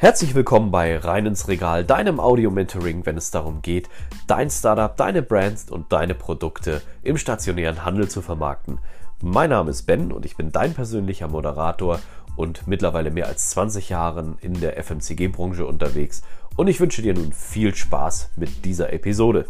Herzlich willkommen bei Rein ins Regal, deinem Audio-Mentoring, wenn es darum geht, dein Startup, deine Brands und deine Produkte im stationären Handel zu vermarkten. Mein Name ist Ben und ich bin dein persönlicher Moderator und mittlerweile mehr als 20 Jahren in der FMCG-Branche unterwegs und ich wünsche dir nun viel Spaß mit dieser Episode.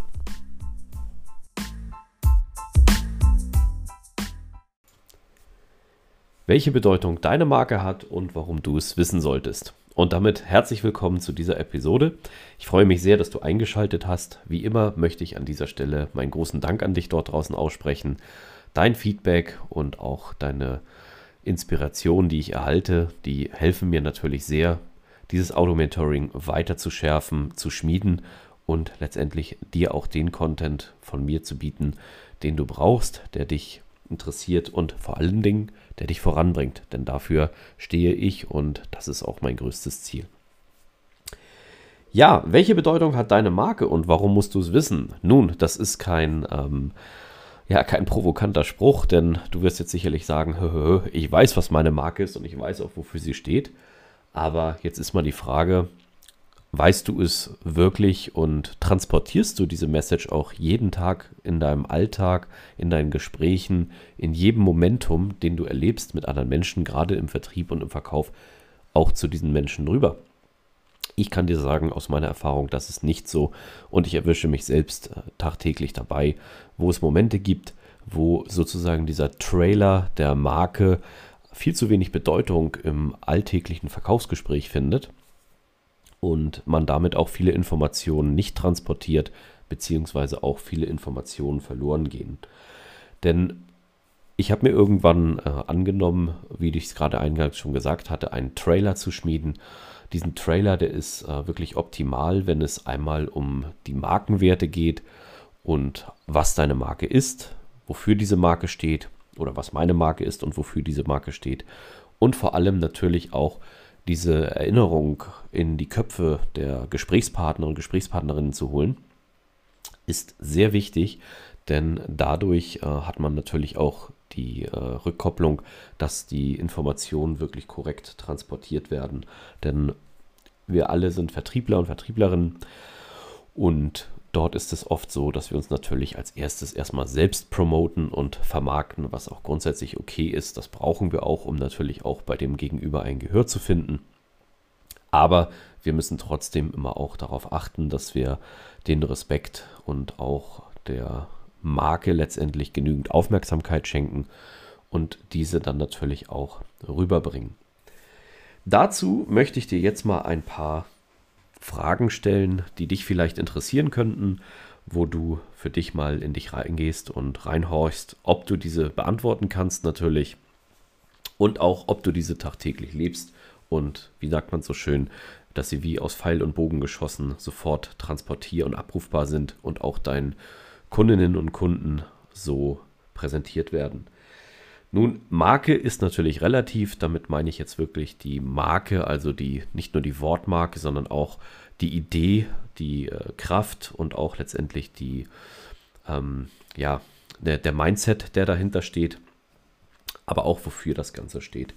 Welche Bedeutung deine Marke hat und warum du es wissen solltest. Und damit herzlich willkommen zu dieser Episode. Ich freue mich sehr, dass du eingeschaltet hast. Wie immer möchte ich an dieser Stelle meinen großen Dank an dich dort draußen aussprechen. Dein Feedback und auch deine Inspiration, die ich erhalte, die helfen mir natürlich sehr, dieses Auto-Mentoring weiter zu schärfen, zu schmieden und letztendlich dir auch den Content von mir zu bieten, den du brauchst, der dich interessiert und vor allen Dingen, der dich voranbringt. Denn dafür stehe ich und das ist auch mein größtes Ziel. Ja, welche Bedeutung hat deine Marke und warum musst du es wissen? Nun, das ist kein, ähm, ja, kein provokanter Spruch, denn du wirst jetzt sicherlich sagen, hö, hö, ich weiß, was meine Marke ist und ich weiß auch, wofür sie steht. Aber jetzt ist mal die Frage, Weißt du es wirklich und transportierst du diese Message auch jeden Tag in deinem Alltag, in deinen Gesprächen, in jedem Momentum, den du erlebst mit anderen Menschen, gerade im Vertrieb und im Verkauf, auch zu diesen Menschen rüber? Ich kann dir sagen aus meiner Erfahrung, das ist nicht so und ich erwische mich selbst äh, tagtäglich dabei, wo es Momente gibt, wo sozusagen dieser Trailer der Marke viel zu wenig Bedeutung im alltäglichen Verkaufsgespräch findet und man damit auch viele Informationen nicht transportiert, beziehungsweise auch viele Informationen verloren gehen. Denn ich habe mir irgendwann äh, angenommen, wie ich es gerade eingangs schon gesagt hatte, einen Trailer zu schmieden. Diesen Trailer, der ist äh, wirklich optimal, wenn es einmal um die Markenwerte geht und was deine Marke ist, wofür diese Marke steht oder was meine Marke ist und wofür diese Marke steht. Und vor allem natürlich auch, diese Erinnerung in die Köpfe der Gesprächspartner und Gesprächspartnerinnen zu holen, ist sehr wichtig, denn dadurch äh, hat man natürlich auch die äh, Rückkopplung, dass die Informationen wirklich korrekt transportiert werden. Denn wir alle sind Vertriebler und Vertrieblerinnen und dort ist es oft so, dass wir uns natürlich als erstes erstmal selbst promoten und vermarkten, was auch grundsätzlich okay ist. Das brauchen wir auch, um natürlich auch bei dem Gegenüber ein Gehör zu finden. Aber wir müssen trotzdem immer auch darauf achten, dass wir den Respekt und auch der Marke letztendlich genügend Aufmerksamkeit schenken und diese dann natürlich auch rüberbringen. Dazu möchte ich dir jetzt mal ein paar Fragen stellen, die dich vielleicht interessieren könnten, wo du für dich mal in dich reingehst und reinhorchst, ob du diese beantworten kannst natürlich und auch ob du diese tagtäglich lebst und wie sagt man so schön, dass sie wie aus Pfeil und Bogen geschossen sofort transportier- und abrufbar sind und auch deinen Kundinnen und Kunden so präsentiert werden. Nun, Marke ist natürlich relativ, damit meine ich jetzt wirklich die Marke, also die nicht nur die Wortmarke, sondern auch die Idee, die äh, Kraft und auch letztendlich die, ähm, ja, der, der Mindset, der dahinter steht, aber auch wofür das Ganze steht.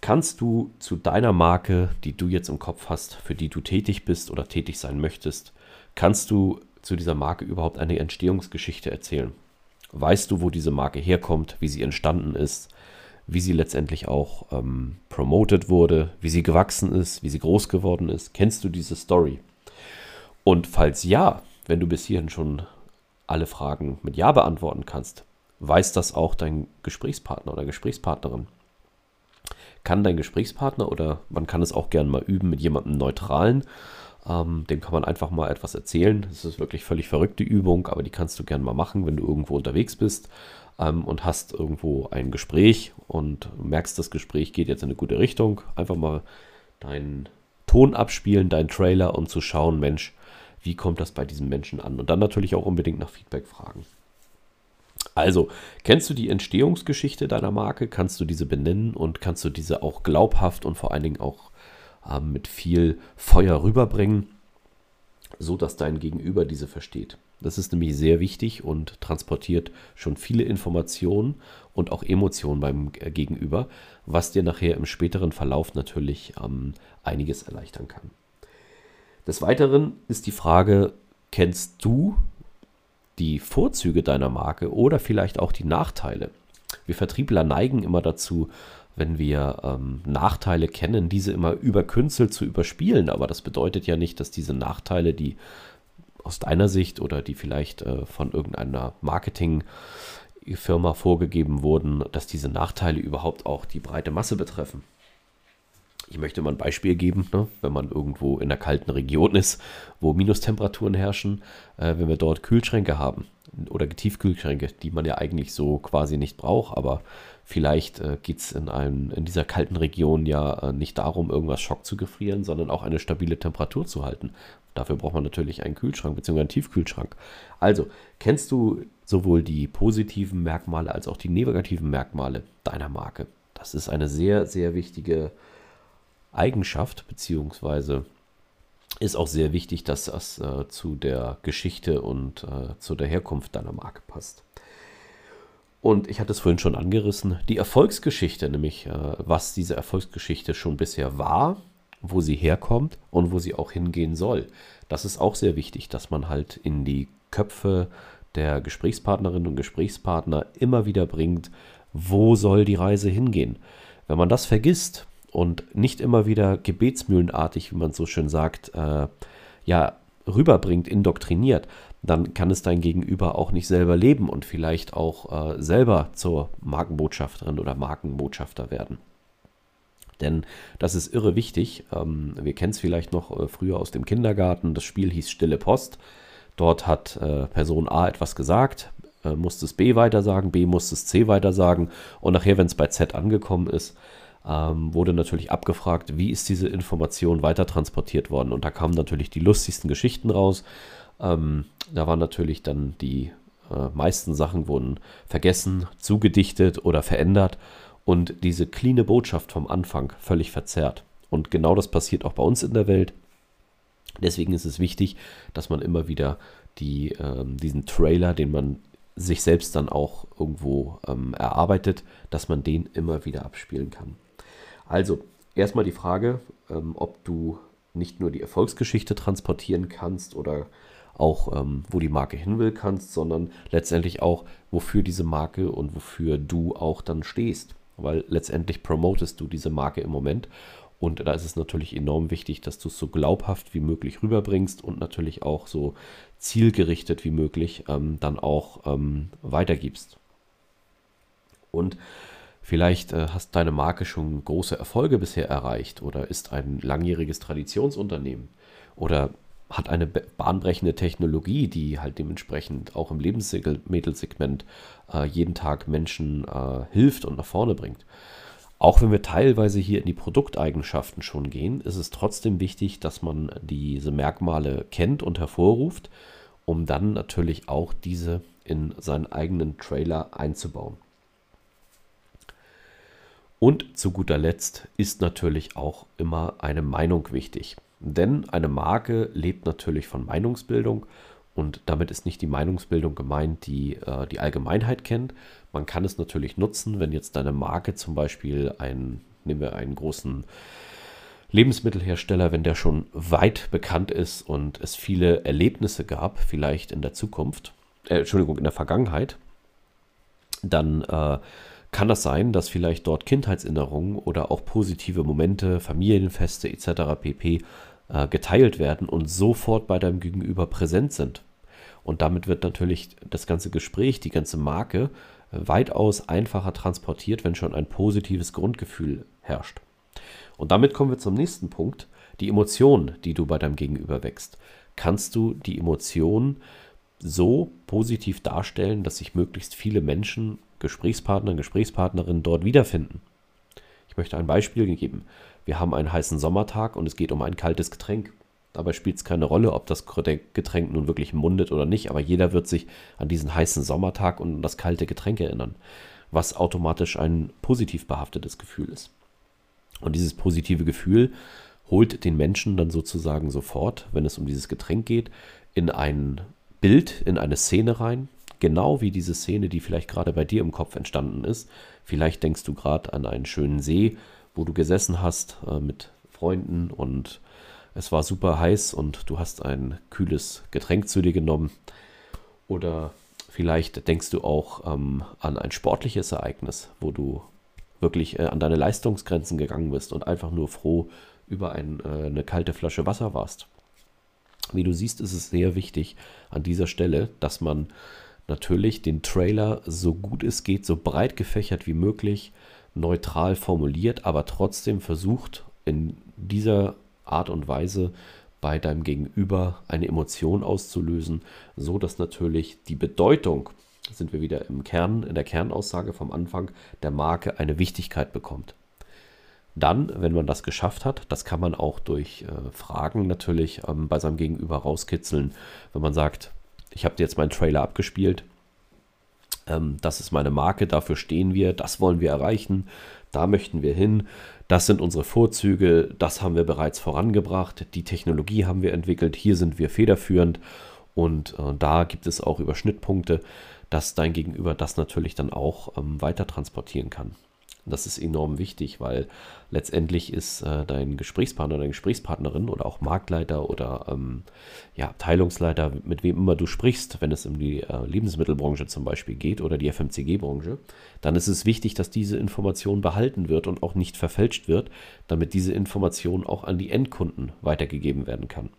Kannst du zu deiner Marke, die du jetzt im Kopf hast, für die du tätig bist oder tätig sein möchtest, kannst du zu dieser Marke überhaupt eine Entstehungsgeschichte erzählen? Weißt du, wo diese Marke herkommt, wie sie entstanden ist, wie sie letztendlich auch ähm, promoted wurde, wie sie gewachsen ist, wie sie groß geworden ist? Kennst du diese Story? Und falls ja, wenn du bis hierhin schon alle Fragen mit Ja beantworten kannst, weiß das auch dein Gesprächspartner oder Gesprächspartnerin? Kann dein Gesprächspartner oder man kann es auch gerne mal üben mit jemandem Neutralen, ähm, dem kann man einfach mal etwas erzählen. Das ist wirklich völlig verrückte Übung, aber die kannst du gerne mal machen, wenn du irgendwo unterwegs bist ähm, und hast irgendwo ein Gespräch und merkst, das Gespräch geht jetzt in eine gute Richtung. Einfach mal deinen Ton abspielen, deinen Trailer, um zu schauen, Mensch, wie kommt das bei diesem Menschen an? Und dann natürlich auch unbedingt nach Feedback fragen. Also, kennst du die Entstehungsgeschichte deiner Marke? Kannst du diese benennen und kannst du diese auch glaubhaft und vor allen Dingen auch mit viel Feuer rüberbringen, so dass dein Gegenüber diese versteht. Das ist nämlich sehr wichtig und transportiert schon viele Informationen und auch Emotionen beim Gegenüber, was dir nachher im späteren Verlauf natürlich ähm, einiges erleichtern kann. Des Weiteren ist die Frage, kennst du die Vorzüge deiner Marke oder vielleicht auch die Nachteile? Wir Vertriebler neigen immer dazu, wenn wir ähm, Nachteile kennen, diese immer überkünstelt zu überspielen. Aber das bedeutet ja nicht, dass diese Nachteile, die aus deiner Sicht oder die vielleicht äh, von irgendeiner Marketingfirma vorgegeben wurden, dass diese Nachteile überhaupt auch die breite Masse betreffen. Ich möchte mal ein Beispiel geben, ne? wenn man irgendwo in einer kalten Region ist, wo Minustemperaturen herrschen, äh, wenn wir dort Kühlschränke haben oder Tiefkühlschränke, die man ja eigentlich so quasi nicht braucht, aber vielleicht äh, geht es in, in dieser kalten Region ja äh, nicht darum, irgendwas Schock zu gefrieren, sondern auch eine stabile Temperatur zu halten. Dafür braucht man natürlich einen Kühlschrank bzw. einen Tiefkühlschrank. Also, kennst du sowohl die positiven Merkmale als auch die negativen Merkmale deiner Marke? Das ist eine sehr, sehr wichtige Eigenschaft, beziehungsweise ist auch sehr wichtig, dass das äh, zu der Geschichte und äh, zu der Herkunft deiner Marke passt. Und ich hatte es vorhin schon angerissen, die Erfolgsgeschichte, nämlich äh, was diese Erfolgsgeschichte schon bisher war, wo sie herkommt und wo sie auch hingehen soll. Das ist auch sehr wichtig, dass man halt in die Köpfe der Gesprächspartnerinnen und Gesprächspartner immer wieder bringt, wo soll die Reise hingehen. Wenn man das vergisst, und nicht immer wieder gebetsmühlenartig, wie man so schön sagt, äh, ja, rüberbringt, indoktriniert, dann kann es dein Gegenüber auch nicht selber leben und vielleicht auch äh, selber zur Markenbotschafterin oder Markenbotschafter werden. Denn das ist irre wichtig. Ähm, wir kennen es vielleicht noch äh, früher aus dem Kindergarten. Das Spiel hieß Stille Post. Dort hat äh, Person A etwas gesagt, äh, musste es B weitersagen, B musste es C weitersagen und nachher, wenn es bei Z angekommen ist, ähm, wurde natürlich abgefragt, wie ist diese Information weiter transportiert worden. Und da kamen natürlich die lustigsten Geschichten raus. Ähm, da waren natürlich dann die äh, meisten Sachen wurden vergessen, zugedichtet oder verändert und diese cleane Botschaft vom Anfang völlig verzerrt. Und genau das passiert auch bei uns in der Welt. Deswegen ist es wichtig, dass man immer wieder die, äh, diesen Trailer, den man sich selbst dann auch irgendwo ähm, erarbeitet, dass man den immer wieder abspielen kann. Also, erstmal die Frage, ähm, ob du nicht nur die Erfolgsgeschichte transportieren kannst oder auch, ähm, wo die Marke hin will kannst, sondern letztendlich auch, wofür diese Marke und wofür du auch dann stehst. Weil letztendlich promotest du diese Marke im Moment. Und da ist es natürlich enorm wichtig, dass du es so glaubhaft wie möglich rüberbringst und natürlich auch so zielgerichtet wie möglich ähm, dann auch ähm, weitergibst. Und Vielleicht äh, hast deine Marke schon große Erfolge bisher erreicht oder ist ein langjähriges Traditionsunternehmen oder hat eine bahnbrechende Technologie, die halt dementsprechend auch im Lebensmittelsegment äh, jeden Tag Menschen äh, hilft und nach vorne bringt. Auch wenn wir teilweise hier in die Produkteigenschaften schon gehen, ist es trotzdem wichtig, dass man diese Merkmale kennt und hervorruft, um dann natürlich auch diese in seinen eigenen Trailer einzubauen. Und zu guter Letzt ist natürlich auch immer eine Meinung wichtig. Denn eine Marke lebt natürlich von Meinungsbildung und damit ist nicht die Meinungsbildung gemeint, die äh, die Allgemeinheit kennt. Man kann es natürlich nutzen, wenn jetzt deine Marke zum Beispiel ein, nehmen wir einen großen Lebensmittelhersteller, wenn der schon weit bekannt ist und es viele Erlebnisse gab, vielleicht in der Zukunft, äh, Entschuldigung, in der Vergangenheit, dann äh, kann das sein, dass vielleicht dort Kindheitserinnerungen oder auch positive Momente, Familienfeste etc. pp. Äh, geteilt werden und sofort bei deinem Gegenüber präsent sind. Und damit wird natürlich das ganze Gespräch, die ganze Marke äh, weitaus einfacher transportiert, wenn schon ein positives Grundgefühl herrscht. Und damit kommen wir zum nächsten Punkt, die Emotion, die du bei deinem Gegenüber wächst. Kannst du die Emotion so positiv darstellen, dass sich möglichst viele Menschen Gesprächspartner, Gesprächspartnerinnen dort wiederfinden. Ich möchte ein Beispiel geben. Wir haben einen heißen Sommertag und es geht um ein kaltes Getränk. Dabei spielt es keine Rolle, ob das Getränk nun wirklich mundet oder nicht, aber jeder wird sich an diesen heißen Sommertag und das kalte Getränk erinnern, was automatisch ein positiv behaftetes Gefühl ist. Und dieses positive Gefühl holt den Menschen dann sozusagen sofort, wenn es um dieses Getränk geht, in einen Bild in eine Szene rein, genau wie diese Szene, die vielleicht gerade bei dir im Kopf entstanden ist. Vielleicht denkst du gerade an einen schönen See, wo du gesessen hast äh, mit Freunden und es war super heiß und du hast ein kühles Getränk zu dir genommen. Oder vielleicht denkst du auch ähm, an ein sportliches Ereignis, wo du wirklich äh, an deine Leistungsgrenzen gegangen bist und einfach nur froh über ein, äh, eine kalte Flasche Wasser warst. Wie du siehst, ist es sehr wichtig an dieser Stelle, dass man natürlich den Trailer so gut es geht, so breit gefächert wie möglich, neutral formuliert, aber trotzdem versucht in dieser Art und Weise bei deinem Gegenüber eine Emotion auszulösen, so dass natürlich die Bedeutung, sind wir wieder im Kern, in der Kernaussage vom Anfang, der Marke eine Wichtigkeit bekommt. Dann, wenn man das geschafft hat, das kann man auch durch äh, Fragen natürlich ähm, bei seinem Gegenüber rauskitzeln, wenn man sagt, ich habe dir jetzt meinen Trailer abgespielt, ähm, das ist meine Marke, dafür stehen wir, das wollen wir erreichen, da möchten wir hin, das sind unsere Vorzüge, das haben wir bereits vorangebracht, die Technologie haben wir entwickelt, hier sind wir federführend und äh, da gibt es auch Überschnittpunkte, dass dein Gegenüber das natürlich dann auch ähm, weiter transportieren kann. Das ist enorm wichtig, weil letztendlich ist äh, dein Gesprächspartner, deine Gesprächspartnerin oder auch Marktleiter oder ähm, ja, Abteilungsleiter, mit wem immer du sprichst, wenn es um die äh, Lebensmittelbranche zum Beispiel geht oder die FMCG-Branche, dann ist es wichtig, dass diese Information behalten wird und auch nicht verfälscht wird, damit diese Information auch an die Endkunden weitergegeben werden kann.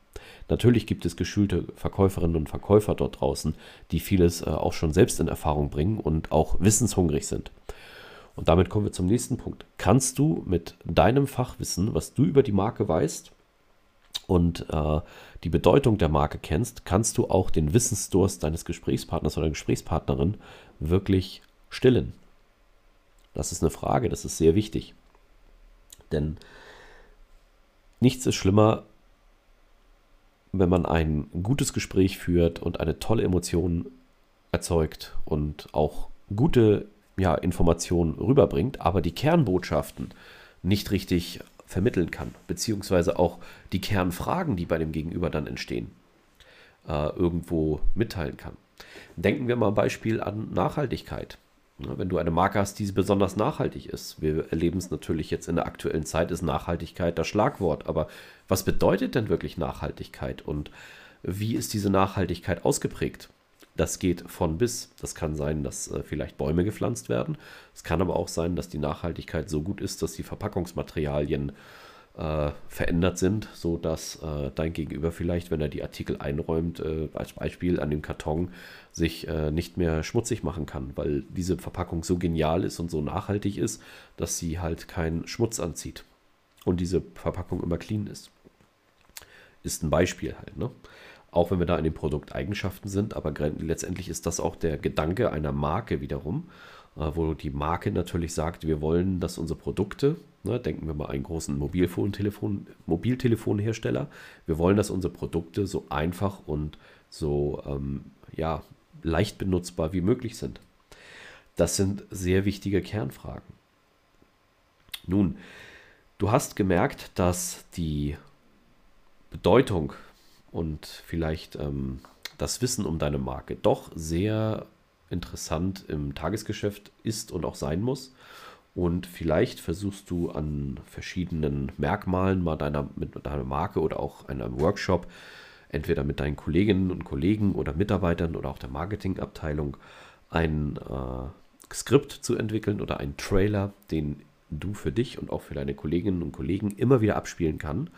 Natürlich gibt es geschulte Verkäuferinnen und Verkäufer dort draußen, die vieles äh, auch schon selbst in Erfahrung bringen und auch wissenshungrig sind. Und damit kommen wir zum nächsten Punkt. Kannst du mit deinem Fachwissen, was du über die Marke weißt und äh, die Bedeutung der Marke kennst, kannst du auch den Wissensdurst deines Gesprächspartners oder Gesprächspartnerin wirklich stillen? Das ist eine Frage, das ist sehr wichtig. Denn nichts ist schlimmer, wenn man ein gutes Gespräch führt und eine tolle Emotion erzeugt und auch gute ja, Informationen rüberbringt, aber die Kernbotschaften nicht richtig vermitteln kann, beziehungsweise auch die Kernfragen, die bei dem Gegenüber dann entstehen, äh, irgendwo mitteilen kann. Denken wir mal ein Beispiel an Nachhaltigkeit. Ja, wenn du eine Marke hast, die besonders nachhaltig ist, wir erleben es natürlich jetzt in der aktuellen Zeit, ist Nachhaltigkeit das Schlagwort. Aber was bedeutet denn wirklich Nachhaltigkeit und wie ist diese Nachhaltigkeit ausgeprägt? Das geht von bis. Das kann sein, dass äh, vielleicht Bäume gepflanzt werden. Es kann aber auch sein, dass die Nachhaltigkeit so gut ist, dass die Verpackungsmaterialien äh, verändert sind, sodass äh, dein Gegenüber vielleicht, wenn er die Artikel einräumt, äh, als Beispiel an dem Karton, sich äh, nicht mehr schmutzig machen kann, weil diese Verpackung so genial ist und so nachhaltig ist, dass sie halt keinen Schmutz anzieht und diese Verpackung immer clean ist. Ist ein Beispiel halt, ne? Auch wenn wir da in den Produkteigenschaften sind, aber letztendlich ist das auch der Gedanke einer Marke wiederum, äh, wo die Marke natürlich sagt, wir wollen, dass unsere Produkte, ne, denken wir mal einen großen Mobiltelefon, Mobiltelefonhersteller, wir wollen, dass unsere Produkte so einfach und so ähm, ja, leicht benutzbar wie möglich sind. Das sind sehr wichtige Kernfragen. Nun, du hast gemerkt, dass die Bedeutung und vielleicht ähm, das Wissen um deine Marke doch sehr interessant im Tagesgeschäft ist und auch sein muss. Und vielleicht versuchst du an verschiedenen Merkmalen mal deiner, mit deiner Marke oder auch einem Workshop, entweder mit deinen Kolleginnen und Kollegen oder Mitarbeitern oder auch der Marketingabteilung, ein äh, Skript zu entwickeln oder einen Trailer, den du für dich und auch für deine Kolleginnen und Kollegen immer wieder abspielen kann,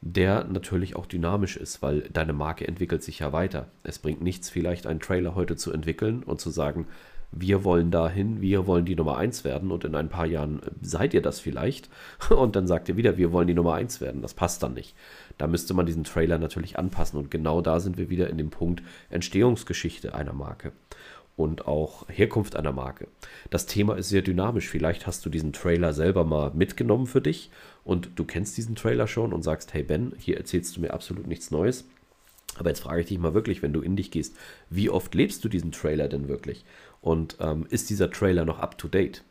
der natürlich auch dynamisch ist, weil deine Marke entwickelt sich ja weiter. Es bringt nichts, vielleicht einen Trailer heute zu entwickeln und zu sagen, wir wollen dahin, wir wollen die Nummer 1 werden und in ein paar Jahren äh, seid ihr das vielleicht und dann sagt ihr wieder, wir wollen die Nummer 1 werden. Das passt dann nicht. Da müsste man diesen Trailer natürlich anpassen und genau da sind wir wieder in dem Punkt Entstehungsgeschichte einer Marke und auch Herkunft einer Marke. Das Thema ist sehr dynamisch. Vielleicht hast du diesen Trailer selber mal mitgenommen für dich und du kennst diesen Trailer schon und sagst, hey Ben, hier erzählst du mir absolut nichts Neues. Aber jetzt frage ich dich mal wirklich, wenn du in dich gehst, wie oft lebst du diesen Trailer denn wirklich? Und ähm, ist dieser Trailer noch up to date?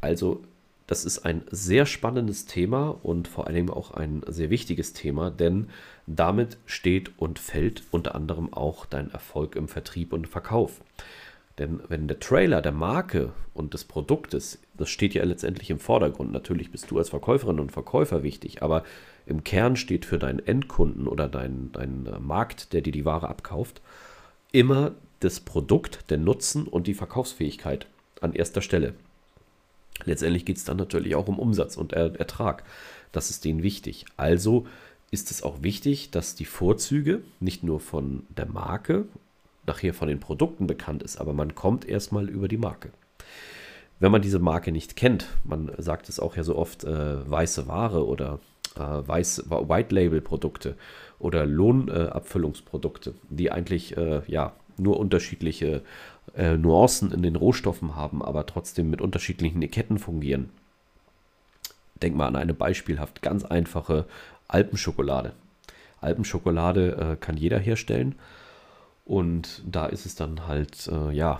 Also das ist ein sehr spannendes Thema und vor allem auch ein sehr wichtiges Thema, denn damit steht und fällt unter anderem auch dein Erfolg im Vertrieb und Verkauf. Denn wenn der Trailer der Marke und des Produktes, das steht ja letztendlich im Vordergrund, natürlich bist du als Verkäuferin und Verkäufer wichtig, aber im Kern steht für deinen Endkunden oder deinen dein Markt, der dir die Ware abkauft, immer das Produkt, der Nutzen und die Verkaufsfähigkeit an erster Stelle. Letztendlich geht es dann natürlich auch um Umsatz und Ertrag. Das ist denen wichtig. Also ist es auch wichtig, dass die Vorzüge nicht nur von der Marke, nachher von den Produkten bekannt ist, aber man kommt erstmal über die Marke. Wenn man diese Marke nicht kennt, man sagt es auch ja so oft, äh, weiße Ware oder äh, weiß, White Label Produkte oder Lohnabfüllungsprodukte, die eigentlich äh, ja nur unterschiedliche äh, Nuancen in den Rohstoffen haben, aber trotzdem mit unterschiedlichen Etiketten fungieren. Denk mal an eine beispielhaft ganz einfache Alpenschokolade. Alpenschokolade äh, kann jeder herstellen und da ist es dann halt, äh, ja,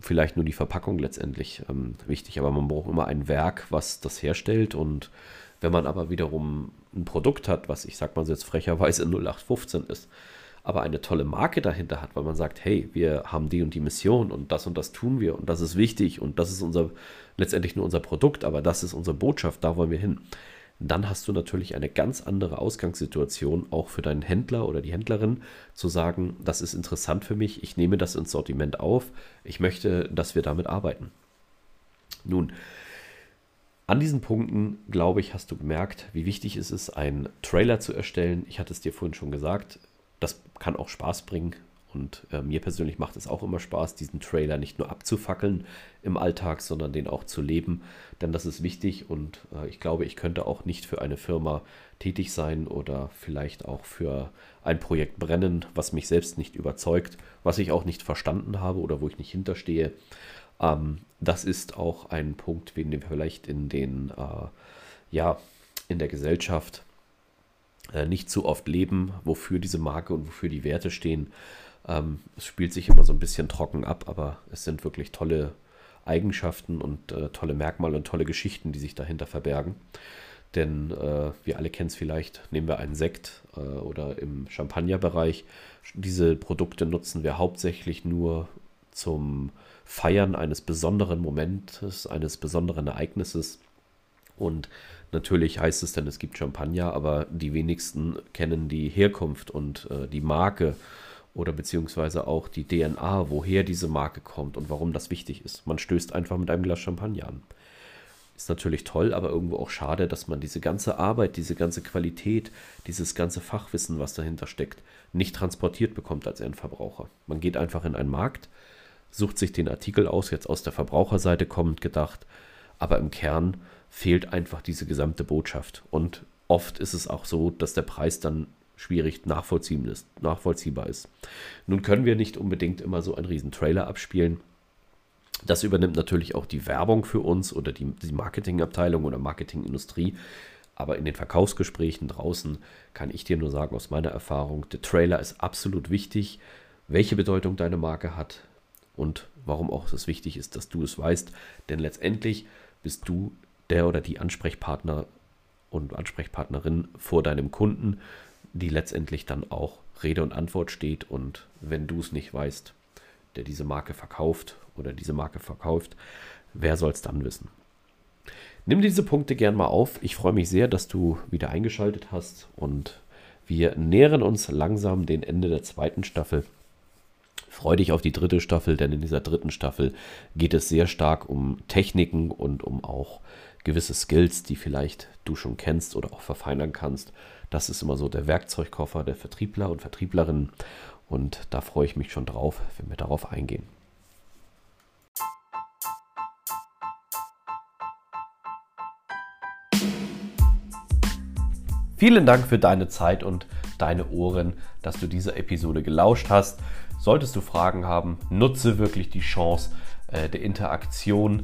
vielleicht nur die Verpackung letztendlich ähm, wichtig, aber man braucht immer ein Werk, was das herstellt und wenn man aber wiederum ein Produkt hat, was ich sag mal so jetzt frecherweise 0815 ist, aber eine tolle Marke dahinter hat, weil man sagt, hey, wir haben die und die Mission und das und das tun wir und das ist wichtig und das ist unser letztendlich nur unser Produkt, aber das ist unsere Botschaft, da wollen wir hin. Dann hast du natürlich eine ganz andere Ausgangssituation, auch für deinen Händler oder die Händlerin, zu sagen, das ist interessant für mich, ich nehme das ins Sortiment auf, ich möchte, dass wir damit arbeiten. Nun, an diesen Punkten, glaube ich, hast du gemerkt, wie wichtig es ist, einen Trailer zu erstellen. Ich hatte es dir vorhin schon gesagt, das kann auch Spaß bringen. Und äh, mir persönlich macht es auch immer Spaß, diesen Trailer nicht nur abzufackeln im Alltag, sondern den auch zu leben. Denn das ist wichtig und äh, ich glaube, ich könnte auch nicht für eine Firma tätig sein oder vielleicht auch für ein Projekt brennen, was mich selbst nicht überzeugt, was ich auch nicht verstanden habe oder wo ich nicht hinterstehe. Ähm, das ist auch ein Punkt, den wir vielleicht in den, äh, ja, in der Gesellschaft äh, nicht zu oft leben, wofür diese Marke und wofür die Werte stehen. Ähm, es spielt sich immer so ein bisschen trocken ab, aber es sind wirklich tolle Eigenschaften und äh, tolle Merkmale und tolle Geschichten, die sich dahinter verbergen. Denn äh, wir alle kennen es vielleicht, nehmen wir einen Sekt äh, oder im Champagnerbereich. Diese Produkte nutzen wir hauptsächlich nur zum Feiern eines besonderen Momentes, eines besonderen Ereignisses. Und Natürlich heißt es dann, es gibt Champagner, aber die wenigsten kennen die Herkunft und äh, die Marke oder beziehungsweise auch die DNA, woher diese Marke kommt und warum das wichtig ist. Man stößt einfach mit einem Glas Champagner an. Ist natürlich toll, aber irgendwo auch schade, dass man diese ganze Arbeit, diese ganze Qualität, dieses ganze Fachwissen, was dahinter steckt, nicht transportiert bekommt als Endverbraucher. Man geht einfach in einen Markt, sucht sich den Artikel aus, jetzt aus der Verbraucherseite kommend gedacht, aber im Kern fehlt einfach diese gesamte Botschaft. Und oft ist es auch so, dass der Preis dann schwierig nachvollziehbar ist. Nun können wir nicht unbedingt immer so einen riesen Trailer abspielen. Das übernimmt natürlich auch die Werbung für uns oder die, die Marketingabteilung oder Marketingindustrie. Aber in den Verkaufsgesprächen draußen kann ich dir nur sagen aus meiner Erfahrung, der Trailer ist absolut wichtig, welche Bedeutung deine Marke hat und warum auch es wichtig ist, dass du es weißt. Denn letztendlich bist du der oder die Ansprechpartner und Ansprechpartnerin vor deinem Kunden, die letztendlich dann auch Rede und Antwort steht. Und wenn du es nicht weißt, der diese Marke verkauft oder diese Marke verkauft, wer soll es dann wissen? Nimm diese Punkte gern mal auf. Ich freue mich sehr, dass du wieder eingeschaltet hast und wir nähern uns langsam dem Ende der zweiten Staffel. Freu dich auf die dritte Staffel, denn in dieser dritten Staffel geht es sehr stark um Techniken und um auch gewisse Skills, die vielleicht du schon kennst oder auch verfeinern kannst. Das ist immer so der Werkzeugkoffer der Vertriebler und Vertrieblerinnen und da freue ich mich schon drauf, wenn wir darauf eingehen. Vielen Dank für deine Zeit und deine Ohren, dass du dieser Episode gelauscht hast. Solltest du Fragen haben, nutze wirklich die Chance äh, der Interaktion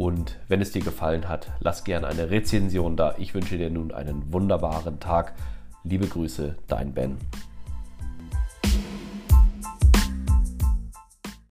und wenn es dir gefallen hat, lass gerne eine Rezension da. Ich wünsche dir nun einen wunderbaren Tag. Liebe Grüße, dein Ben.